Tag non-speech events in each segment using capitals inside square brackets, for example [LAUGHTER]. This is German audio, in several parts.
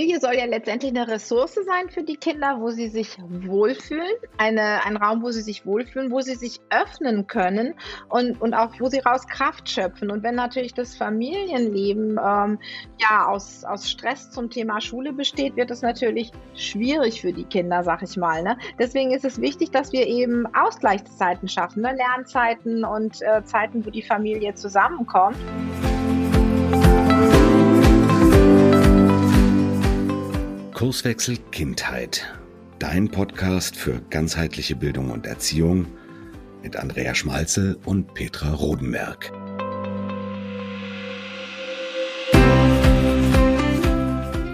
Familie soll ja letztendlich eine Ressource sein für die Kinder, wo sie sich wohlfühlen, eine, ein Raum, wo sie sich wohlfühlen, wo sie sich öffnen können und, und auch wo sie raus Kraft schöpfen. Und wenn natürlich das Familienleben ähm, ja aus, aus Stress zum Thema Schule besteht, wird es natürlich schwierig für die Kinder, sag ich mal. Ne? Deswegen ist es wichtig, dass wir eben Ausgleichszeiten schaffen, ne? Lernzeiten und äh, Zeiten, wo die Familie zusammenkommt. Kurswechsel Kindheit. Dein Podcast für ganzheitliche Bildung und Erziehung mit Andrea Schmalzel und Petra Rodenberg.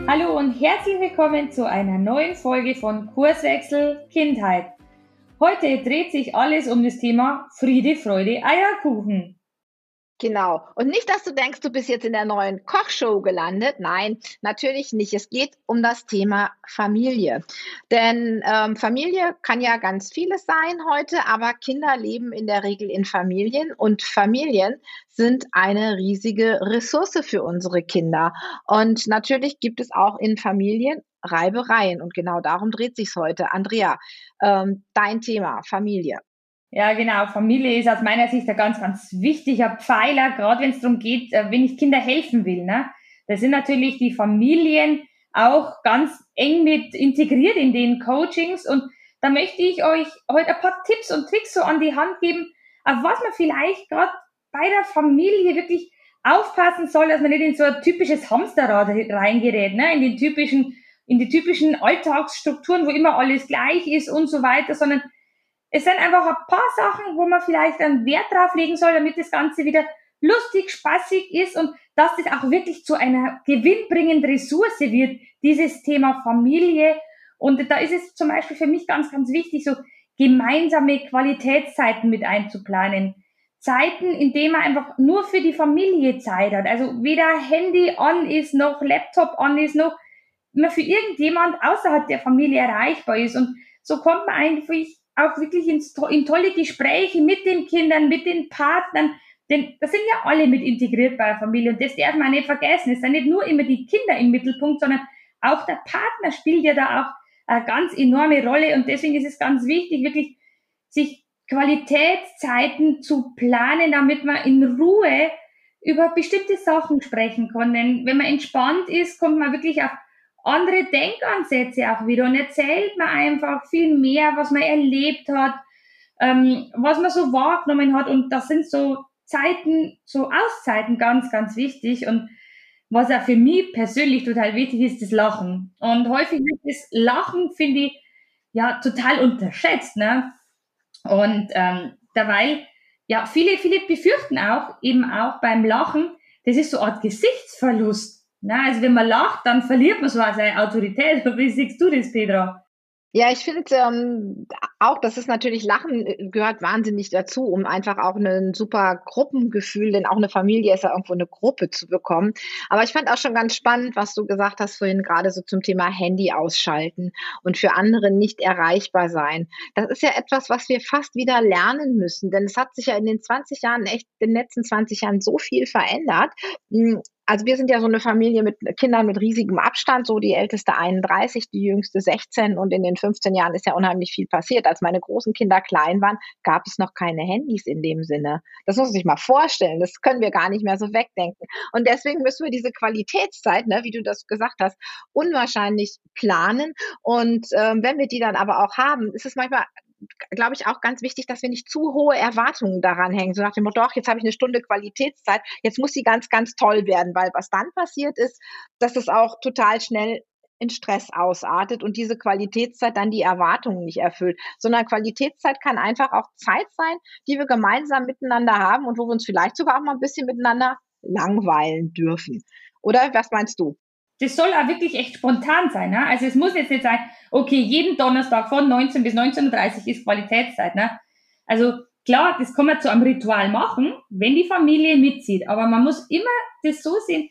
Hallo und herzlich willkommen zu einer neuen Folge von Kurswechsel Kindheit. Heute dreht sich alles um das Thema Friede, Freude, Eierkuchen. Genau. Und nicht, dass du denkst, du bist jetzt in der neuen Kochshow gelandet. Nein, natürlich nicht. Es geht um das Thema Familie. Denn ähm, Familie kann ja ganz vieles sein heute, aber Kinder leben in der Regel in Familien und Familien sind eine riesige Ressource für unsere Kinder. Und natürlich gibt es auch in Familien Reibereien und genau darum dreht sich heute. Andrea, ähm, dein Thema Familie. Ja, genau. Familie ist aus meiner Sicht ein ganz, ganz wichtiger Pfeiler, gerade wenn es darum geht, äh, wenn ich Kinder helfen will. Ne? Da sind natürlich die Familien auch ganz eng mit integriert in den Coachings und da möchte ich euch heute ein paar Tipps und Tricks so an die Hand geben, auf was man vielleicht gerade bei der Familie wirklich aufpassen soll, dass man nicht in so ein typisches Hamsterrad reingerät, ne? in den typischen, in die typischen Alltagsstrukturen, wo immer alles gleich ist und so weiter, sondern es sind einfach ein paar Sachen, wo man vielleicht einen Wert drauf legen soll, damit das Ganze wieder lustig, spaßig ist und dass das auch wirklich zu einer gewinnbringenden Ressource wird, dieses Thema Familie. Und da ist es zum Beispiel für mich ganz, ganz wichtig, so gemeinsame Qualitätszeiten mit einzuplanen. Zeiten, in denen man einfach nur für die Familie Zeit hat. Also weder Handy on ist, noch Laptop on ist, noch man für irgendjemand außerhalb der Familie erreichbar ist. Und so kommt man eigentlich auch wirklich ins, in tolle Gespräche mit den Kindern, mit den Partnern, denn das sind ja alle mit integriert bei der Familie und das darf man nicht vergessen. Es sind nicht nur immer die Kinder im Mittelpunkt, sondern auch der Partner spielt ja da auch eine ganz enorme Rolle und deswegen ist es ganz wichtig, wirklich sich Qualitätszeiten zu planen, damit man in Ruhe über bestimmte Sachen sprechen kann. Denn wenn man entspannt ist, kommt man wirklich auf andere Denkansätze auch wieder und erzählt man einfach viel mehr, was man erlebt hat, ähm, was man so wahrgenommen hat und das sind so Zeiten, so Auszeiten ganz, ganz wichtig und was auch für mich persönlich total wichtig ist, das Lachen. Und häufig wird das Lachen, finde ich, ja, total unterschätzt, ne? Und ähm, dabei, ja, viele, viele befürchten auch, eben auch beim Lachen, das ist so eine Art Gesichtsverlust. Na, also wenn man lacht, dann verliert man so seine Autorität. [LAUGHS] Wie siehst du das, Petra? Ja, ich finde ähm, auch, dass es natürlich Lachen äh, gehört wahnsinnig dazu, um einfach auch ein super Gruppengefühl, denn auch eine Familie ist ja irgendwo eine Gruppe zu bekommen. Aber ich fand auch schon ganz spannend, was du gesagt hast vorhin gerade so zum Thema Handy ausschalten und für andere nicht erreichbar sein. Das ist ja etwas, was wir fast wieder lernen müssen, denn es hat sich ja in den 20 Jahren, echt in den letzten 20 Jahren so viel verändert. Also wir sind ja so eine Familie mit Kindern mit riesigem Abstand, so die älteste 31, die jüngste 16 und in den 15 Jahren ist ja unheimlich viel passiert. Als meine großen Kinder klein waren, gab es noch keine Handys in dem Sinne. Das muss man sich mal vorstellen. Das können wir gar nicht mehr so wegdenken. Und deswegen müssen wir diese Qualitätszeit, ne, wie du das gesagt hast, unwahrscheinlich planen. Und ähm, wenn wir die dann aber auch haben, ist es manchmal glaube ich, auch ganz wichtig, dass wir nicht zu hohe Erwartungen daran hängen. So nach dem Motto, doch, jetzt habe ich eine Stunde Qualitätszeit, jetzt muss sie ganz, ganz toll werden, weil was dann passiert ist, dass es auch total schnell in Stress ausartet und diese Qualitätszeit dann die Erwartungen nicht erfüllt, sondern Qualitätszeit kann einfach auch Zeit sein, die wir gemeinsam miteinander haben und wo wir uns vielleicht sogar auch mal ein bisschen miteinander langweilen dürfen. Oder was meinst du? Das soll auch wirklich echt spontan sein. Ne? Also es muss jetzt nicht sein, okay, jeden Donnerstag von 19 bis 19.30 Uhr ist Qualitätszeit. Ne? Also klar, das kann man zu einem Ritual machen, wenn die Familie mitzieht. Aber man muss immer das so sehen,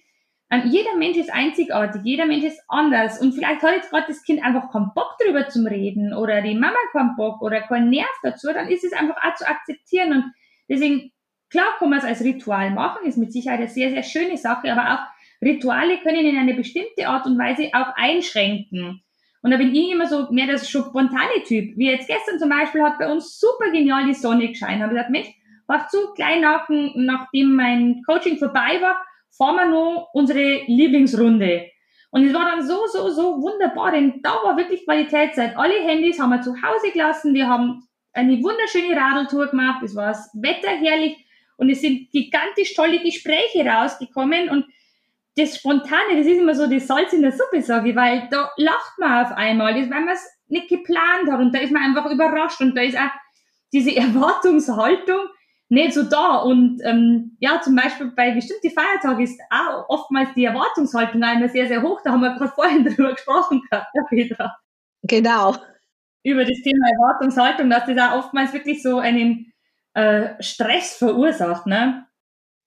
jeder Mensch ist einzigartig, jeder Mensch ist anders. Und vielleicht hat jetzt gerade das Kind einfach keinen Bock drüber zum Reden oder die Mama keinen Bock oder keinen Nerv dazu, dann ist es einfach auch zu akzeptieren. Und deswegen, klar kann man es als Ritual machen, ist mit Sicherheit eine sehr, sehr schöne Sache, aber auch Rituale können in eine bestimmte Art und Weise auch einschränken. Und da bin ich immer so mehr das spontane Typ. Wie jetzt gestern zum Beispiel hat bei uns super genial die Sonne gescheint. Habe gesagt, Mensch, war zu klein nach, nachdem mein Coaching vorbei war, fahren wir noch unsere Lieblingsrunde. Und es war dann so, so, so wunderbar, denn da war wirklich Qualitätszeit. Alle Handys haben wir zu Hause gelassen. Wir haben eine wunderschöne Radeltour gemacht. Es war das Wetter herrlich und es sind gigantisch tolle Gespräche rausgekommen und das Spontane, das ist immer so das Salz in der Suppe, sage ich, weil da lacht man auf einmal, das, weil man es nicht geplant hat und da ist man einfach überrascht und da ist auch diese Erwartungshaltung nicht so da und ähm, ja, zum Beispiel bei bestimmten Feiertagen ist auch oftmals die Erwartungshaltung einmal sehr, sehr hoch, da haben wir gerade [LAUGHS] vorhin drüber gesprochen gehabt, ja, Petra. Genau. Über das Thema Erwartungshaltung, dass das auch oftmals wirklich so einen äh, Stress verursacht, ne?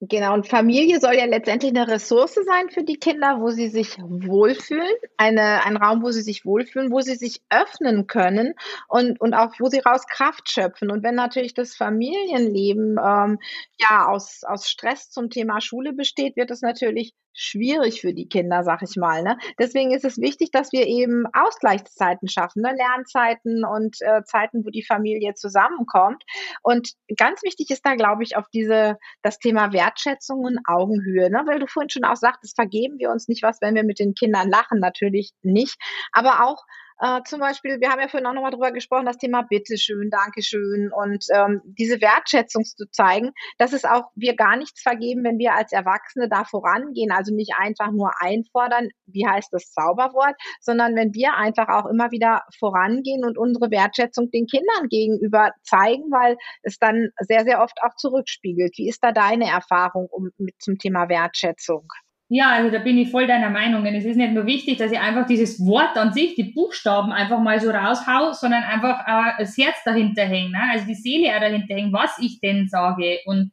Genau, und Familie soll ja letztendlich eine Ressource sein für die Kinder, wo sie sich wohlfühlen, eine, ein Raum, wo sie sich wohlfühlen, wo sie sich öffnen können und, und auch, wo sie raus Kraft schöpfen. Und wenn natürlich das Familienleben ähm, ja aus, aus Stress zum Thema Schule besteht, wird es natürlich schwierig für die Kinder, sag ich mal. Ne? Deswegen ist es wichtig, dass wir eben Ausgleichszeiten schaffen, ne? Lernzeiten und äh, Zeiten, wo die Familie zusammenkommt. Und ganz wichtig ist da, glaube ich, auf diese das Thema Wertschätzung und Augenhöhe, ne? weil du vorhin schon auch sagtest, vergeben wir uns nicht was, wenn wir mit den Kindern lachen, natürlich nicht, aber auch äh, zum Beispiel, wir haben ja vorhin auch nochmal drüber gesprochen, das Thema Bitteschön, Dankeschön und ähm, diese Wertschätzung zu zeigen, dass es auch wir gar nichts vergeben, wenn wir als Erwachsene da vorangehen. Also nicht einfach nur einfordern, wie heißt das Zauberwort, sondern wenn wir einfach auch immer wieder vorangehen und unsere Wertschätzung den Kindern gegenüber zeigen, weil es dann sehr, sehr oft auch zurückspiegelt. Wie ist da deine Erfahrung um, mit zum Thema Wertschätzung? Ja, also da bin ich voll deiner Meinung. Denn es ist nicht nur wichtig, dass ich einfach dieses Wort an sich, die Buchstaben einfach mal so raushau, sondern einfach auch das Herz dahinter hängt, ne? also die Seele auch dahinter hängt, was ich denn sage. Und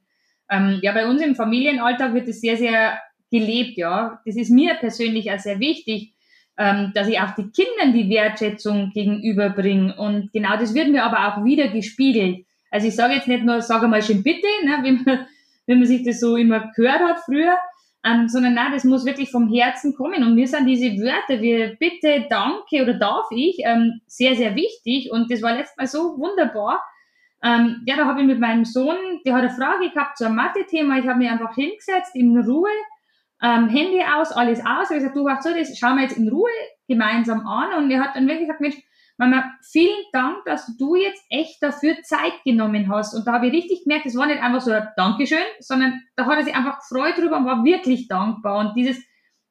ähm, ja, bei uns im Familienalltag wird es sehr, sehr gelebt, ja. Das ist mir persönlich auch sehr wichtig, ähm, dass ich auch die Kindern die Wertschätzung gegenüberbringe. Und genau das wird mir aber auch wieder gespiegelt. Also ich sage jetzt nicht nur, sage mal schön bitte, ne, wie man, wie man sich das so immer gehört hat früher, ähm, sondern nein, das muss wirklich vom Herzen kommen. Und mir sind diese Wörter wie bitte, danke oder darf ich ähm, sehr, sehr wichtig. Und das war letztes Mal so wunderbar. Ähm, ja, da habe ich mit meinem Sohn, der hat eine Frage gehabt zu einem Mathe-Thema. Ich habe mich einfach hingesetzt in Ruhe, ähm, Handy aus, alles aus. Ich habe gesagt, du, wach so, das schauen wir jetzt in Ruhe gemeinsam an. Und er hat dann wirklich gesagt, Mensch, Mama, vielen Dank, dass du jetzt echt dafür Zeit genommen hast. Und da habe ich richtig gemerkt, es war nicht einfach so ein Dankeschön, sondern da hat er sich einfach gefreut drüber und war wirklich dankbar. Und dieses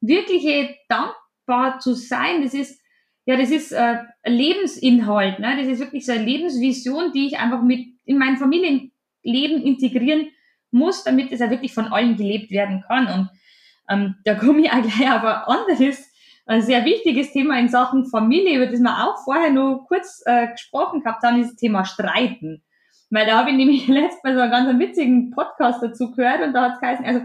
wirkliche dankbar zu sein, das ist, ja, das ist äh, Lebensinhalt, ne? Das ist wirklich so eine Lebensvision, die ich einfach mit in mein Familienleben integrieren muss, damit es ja wirklich von allen gelebt werden kann. Und ähm, da komme ich auch gleich auf ein anderes ein sehr wichtiges Thema in Sachen Familie, über das wir auch vorher nur kurz äh, gesprochen gehabt haben, ist das Thema Streiten. Weil da habe ich nämlich [LAUGHS] letztes Mal so einen ganz witzigen Podcast dazu gehört und da hat es geheißen, also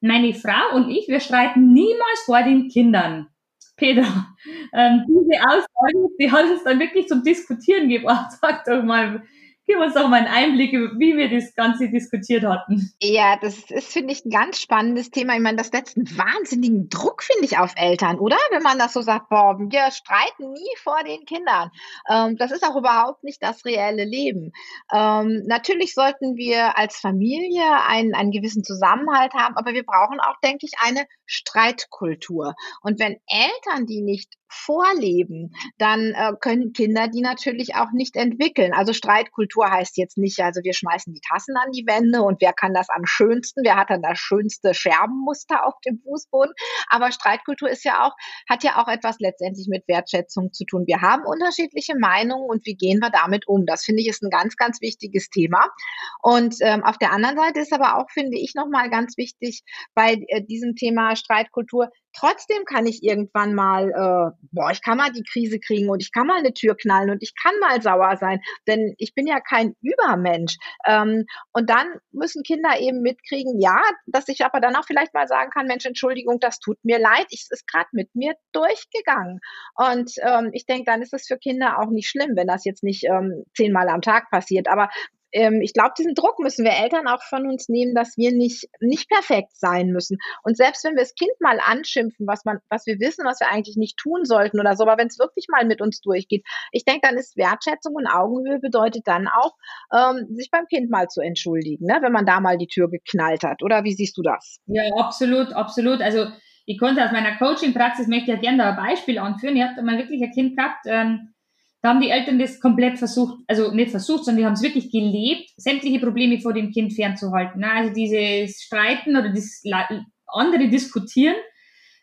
meine Frau und ich, wir streiten niemals vor den Kindern. Peter, [LAUGHS] ähm, diese Aussage, die hat uns dann wirklich zum Diskutieren gebracht. [LAUGHS] Sag doch mal, Gib uns doch mal einen Einblick, wie wir das Ganze diskutiert hatten. Ja, das ist, finde ich, ein ganz spannendes Thema. Ich meine, das setzt einen wahnsinnigen Druck, finde ich, auf Eltern, oder? Wenn man das so sagt, boah, wir streiten nie vor den Kindern. Ähm, das ist auch überhaupt nicht das reelle Leben. Ähm, natürlich sollten wir als Familie einen, einen gewissen Zusammenhalt haben, aber wir brauchen auch, denke ich, eine Streitkultur. Und wenn Eltern die nicht vorleben, dann äh, können Kinder die natürlich auch nicht entwickeln. Also Streitkultur heißt jetzt nicht, also wir schmeißen die Tassen an die Wände und wer kann das am schönsten, wer hat dann das schönste Scherbenmuster auf dem Fußboden. Aber Streitkultur ist ja auch, hat ja auch etwas letztendlich mit Wertschätzung zu tun. Wir haben unterschiedliche Meinungen und wie gehen wir damit um? Das finde ich ist ein ganz, ganz wichtiges Thema. Und ähm, auf der anderen Seite ist aber auch, finde ich, nochmal ganz wichtig bei äh, diesem Thema Streitkultur, Trotzdem kann ich irgendwann mal, äh, boah, ich kann mal die Krise kriegen und ich kann mal eine Tür knallen und ich kann mal sauer sein, denn ich bin ja kein Übermensch. Ähm, und dann müssen Kinder eben mitkriegen, ja, dass ich aber dann auch vielleicht mal sagen kann, Mensch, Entschuldigung, das tut mir leid, ich ist gerade mit mir durchgegangen. Und ähm, ich denke, dann ist es für Kinder auch nicht schlimm, wenn das jetzt nicht ähm, zehnmal am Tag passiert. Aber ähm, ich glaube, diesen Druck müssen wir Eltern auch von uns nehmen, dass wir nicht, nicht perfekt sein müssen. Und selbst wenn wir das Kind mal anschimpfen, was man, was wir wissen, was wir eigentlich nicht tun sollten oder so, aber wenn es wirklich mal mit uns durchgeht, ich denke, dann ist Wertschätzung und Augenhöhe bedeutet dann auch, ähm, sich beim Kind mal zu entschuldigen, ne, wenn man da mal die Tür geknallt hat. Oder wie siehst du das? Ja, absolut, absolut. Also ich konnte aus meiner Coaching-Praxis, möchte ja gerne da ein Beispiel anführen. Ich hatte mal wirklich ein Kind gehabt, ähm, da haben die Eltern das komplett versucht, also nicht versucht, sondern die haben es wirklich gelebt, sämtliche Probleme vor dem Kind fernzuhalten. Also dieses Streiten oder das andere Diskutieren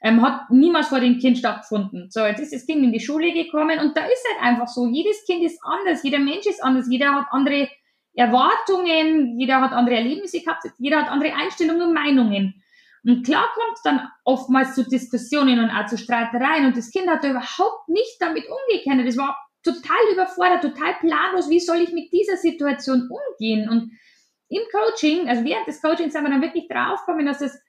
ähm, hat niemals vor dem Kind stattgefunden. So, jetzt ist das Kind in die Schule gekommen und da ist halt einfach so, jedes Kind ist anders, jeder Mensch ist anders, jeder hat andere Erwartungen, jeder hat andere Erlebnisse gehabt, jeder hat andere Einstellungen und Meinungen. Und klar kommt dann oftmals zu Diskussionen und auch zu Streitereien und das Kind hat da überhaupt nicht damit umgekannt. Das war total überfordert, total planlos, wie soll ich mit dieser Situation umgehen? Und im Coaching, also während des Coachings sind wir dann wirklich draufgekommen, dass es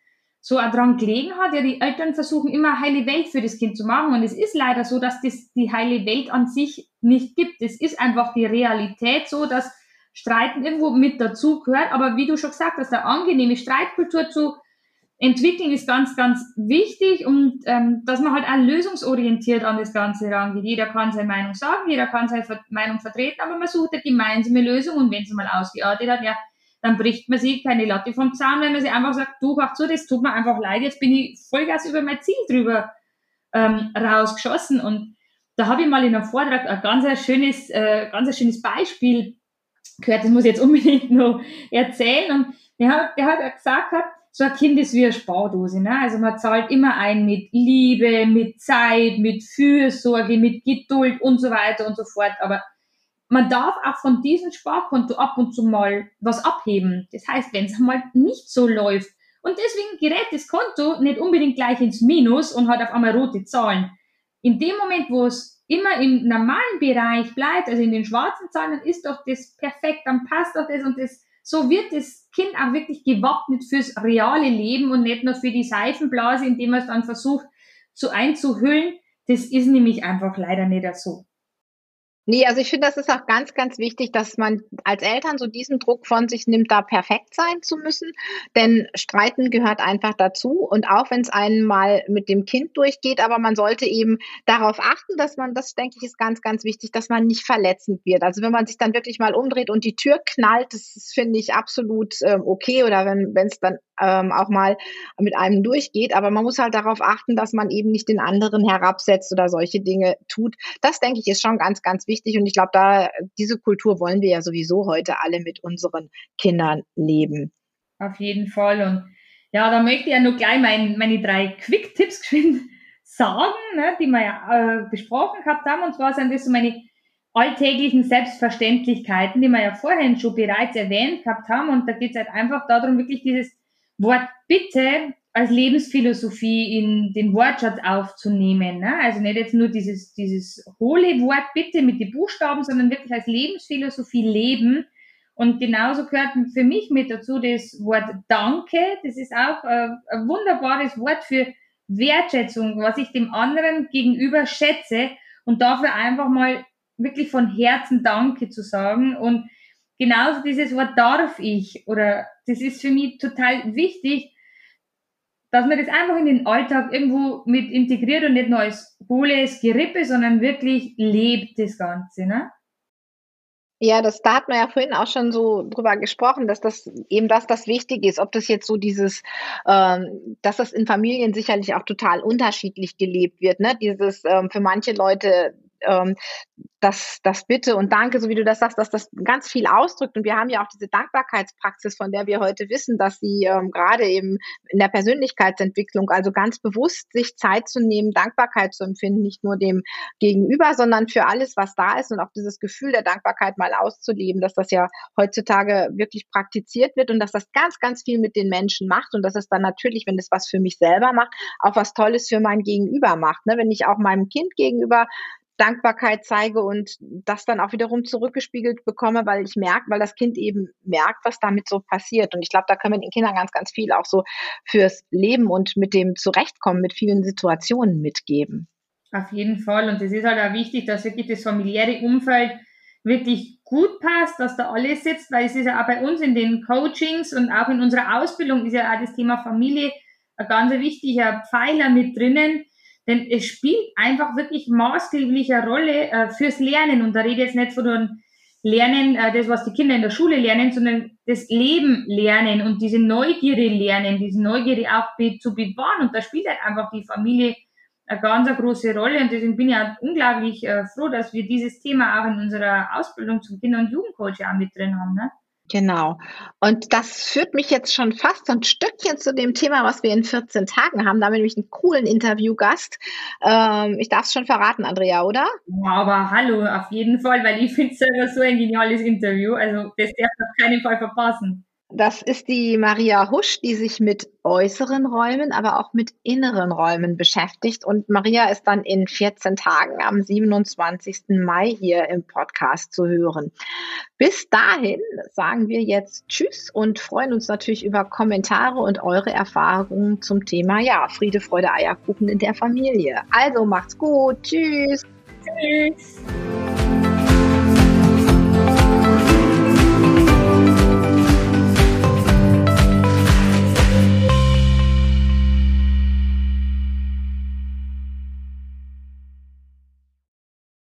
so dran gelegen hat. Ja, die Eltern versuchen immer heile Welt für das Kind zu machen. Und es ist leider so, dass das die heile Welt an sich nicht gibt. Es ist einfach die Realität so, dass Streiten irgendwo mit dazu gehört. Aber wie du schon gesagt hast, eine angenehme Streitkultur zu entwickeln ist ganz, ganz wichtig und ähm, dass man halt auch lösungsorientiert an das Ganze rangeht. Jeder kann seine Meinung sagen, jeder kann seine Meinung vertreten, aber man sucht eine gemeinsame Lösung und wenn es mal ausgeartet hat, ja, dann bricht man sich keine Latte vom Zaun, wenn man sich einfach sagt, du, mach so, das tut mir einfach leid, jetzt bin ich Vollgas über mein Ziel drüber ähm, rausgeschossen und da habe ich mal in einem Vortrag ein ganz schönes, äh, ganz schönes Beispiel gehört, das muss ich jetzt unbedingt noch erzählen und der hat, der hat gesagt, hat, so ein Kind ist wie eine Spardose. Ne? Also man zahlt immer ein mit Liebe, mit Zeit, mit Fürsorge, mit Geduld und so weiter und so fort. Aber man darf auch von diesem Sparkonto ab und zu mal was abheben. Das heißt, wenn es mal nicht so läuft. Und deswegen gerät das Konto nicht unbedingt gleich ins Minus und hat auf einmal rote Zahlen. In dem Moment, wo es immer im normalen Bereich bleibt, also in den schwarzen Zahlen, dann ist doch das perfekt, dann passt doch das und das so wird das Kind auch wirklich gewappnet fürs reale Leben und nicht nur für die Seifenblase, indem man es dann versucht zu einzuhüllen. Das ist nämlich einfach leider nicht so. Nee, also ich finde, das ist auch ganz, ganz wichtig, dass man als Eltern so diesen Druck von sich nimmt, da perfekt sein zu müssen. Denn Streiten gehört einfach dazu. Und auch wenn es einen mal mit dem Kind durchgeht, aber man sollte eben darauf achten, dass man, das denke ich, ist ganz, ganz wichtig, dass man nicht verletzend wird. Also wenn man sich dann wirklich mal umdreht und die Tür knallt, das ist, finde ich absolut ähm, okay. Oder wenn es dann ähm, auch mal mit einem durchgeht. Aber man muss halt darauf achten, dass man eben nicht den anderen herabsetzt oder solche Dinge tut. Das, denke ich, ist schon ganz, ganz wichtig. Und ich glaube, da diese Kultur wollen wir ja sowieso heute alle mit unseren Kindern leben. Auf jeden Fall. Und ja, da möchte ich ja nur gleich mein, meine drei Quick-Tipps [LAUGHS] sagen, ne, die wir ja äh, besprochen gehabt haben. Und zwar sind das so meine alltäglichen Selbstverständlichkeiten, die wir ja vorhin schon bereits erwähnt gehabt haben. Und da geht es halt einfach darum, wirklich dieses Wort Bitte als Lebensphilosophie in den Wortschatz aufzunehmen. Ne? Also nicht jetzt nur dieses, dieses hohle Wort Bitte mit den Buchstaben, sondern wirklich als Lebensphilosophie leben. Und genauso gehört für mich mit dazu das Wort Danke. Das ist auch äh, ein wunderbares Wort für Wertschätzung, was ich dem anderen gegenüber schätze und dafür einfach mal wirklich von Herzen Danke zu sagen und genauso dieses Wort darf ich oder das ist für mich total wichtig, dass man das einfach in den Alltag irgendwo mit integriert und nicht nur als hohles Gerippe, sondern wirklich lebt das Ganze, ne? Ja, das, da hat man ja vorhin auch schon so drüber gesprochen, dass das eben das das Wichtige ist, ob das jetzt so dieses, ähm, dass das in Familien sicherlich auch total unterschiedlich gelebt wird, ne? Dieses ähm, für manche Leute ähm, das, das Bitte und Danke, so wie du das sagst, dass das ganz viel ausdrückt. Und wir haben ja auch diese Dankbarkeitspraxis, von der wir heute wissen, dass sie ähm, gerade eben in der Persönlichkeitsentwicklung, also ganz bewusst sich Zeit zu nehmen, Dankbarkeit zu empfinden, nicht nur dem Gegenüber, sondern für alles, was da ist und auch dieses Gefühl der Dankbarkeit mal auszuleben, dass das ja heutzutage wirklich praktiziert wird und dass das ganz, ganz viel mit den Menschen macht und dass es dann natürlich, wenn es was für mich selber macht, auch was Tolles für mein Gegenüber macht. Ne? Wenn ich auch meinem Kind gegenüber Dankbarkeit zeige und das dann auch wiederum zurückgespiegelt bekomme, weil ich merke, weil das Kind eben merkt, was damit so passiert. Und ich glaube, da können wir den Kindern ganz, ganz viel auch so fürs Leben und mit dem Zurechtkommen mit vielen Situationen mitgeben. Auf jeden Fall. Und es ist halt auch wichtig, dass wirklich das familiäre Umfeld wirklich gut passt, dass da alles sitzt, weil es ist ja auch bei uns in den Coachings und auch in unserer Ausbildung ist ja auch das Thema Familie ein ganz wichtiger Pfeiler mit drinnen, denn es spielt einfach wirklich maßgebliche Rolle äh, fürs Lernen und da rede ich jetzt nicht von einem Lernen, äh, das was die Kinder in der Schule lernen, sondern das Leben lernen und diese Neugierde lernen, diese Neugierde auch be zu bewahren und da spielt halt einfach die Familie eine ganz eine große Rolle und deswegen bin ich auch unglaublich äh, froh, dass wir dieses Thema auch in unserer Ausbildung zum Kinder- und Jugendcoach auch mit drin haben. Ne? Genau. Und das führt mich jetzt schon fast ein Stückchen zu dem Thema, was wir in 14 Tagen haben. Da haben wir nämlich einen coolen Interviewgast. Ähm, ich darf es schon verraten, Andrea, oder? Ja, aber hallo, auf jeden Fall, weil ich finde es selber so ein geniales Interview. Also das darf auf keinen Fall verpassen. Das ist die Maria Husch, die sich mit äußeren Räumen, aber auch mit inneren Räumen beschäftigt. Und Maria ist dann in 14 Tagen am 27. Mai hier im Podcast zu hören. Bis dahin sagen wir jetzt Tschüss und freuen uns natürlich über Kommentare und eure Erfahrungen zum Thema, ja, Friede, Freude, Eierkuchen in der Familie. Also macht's gut. Tschüss. Tschüss.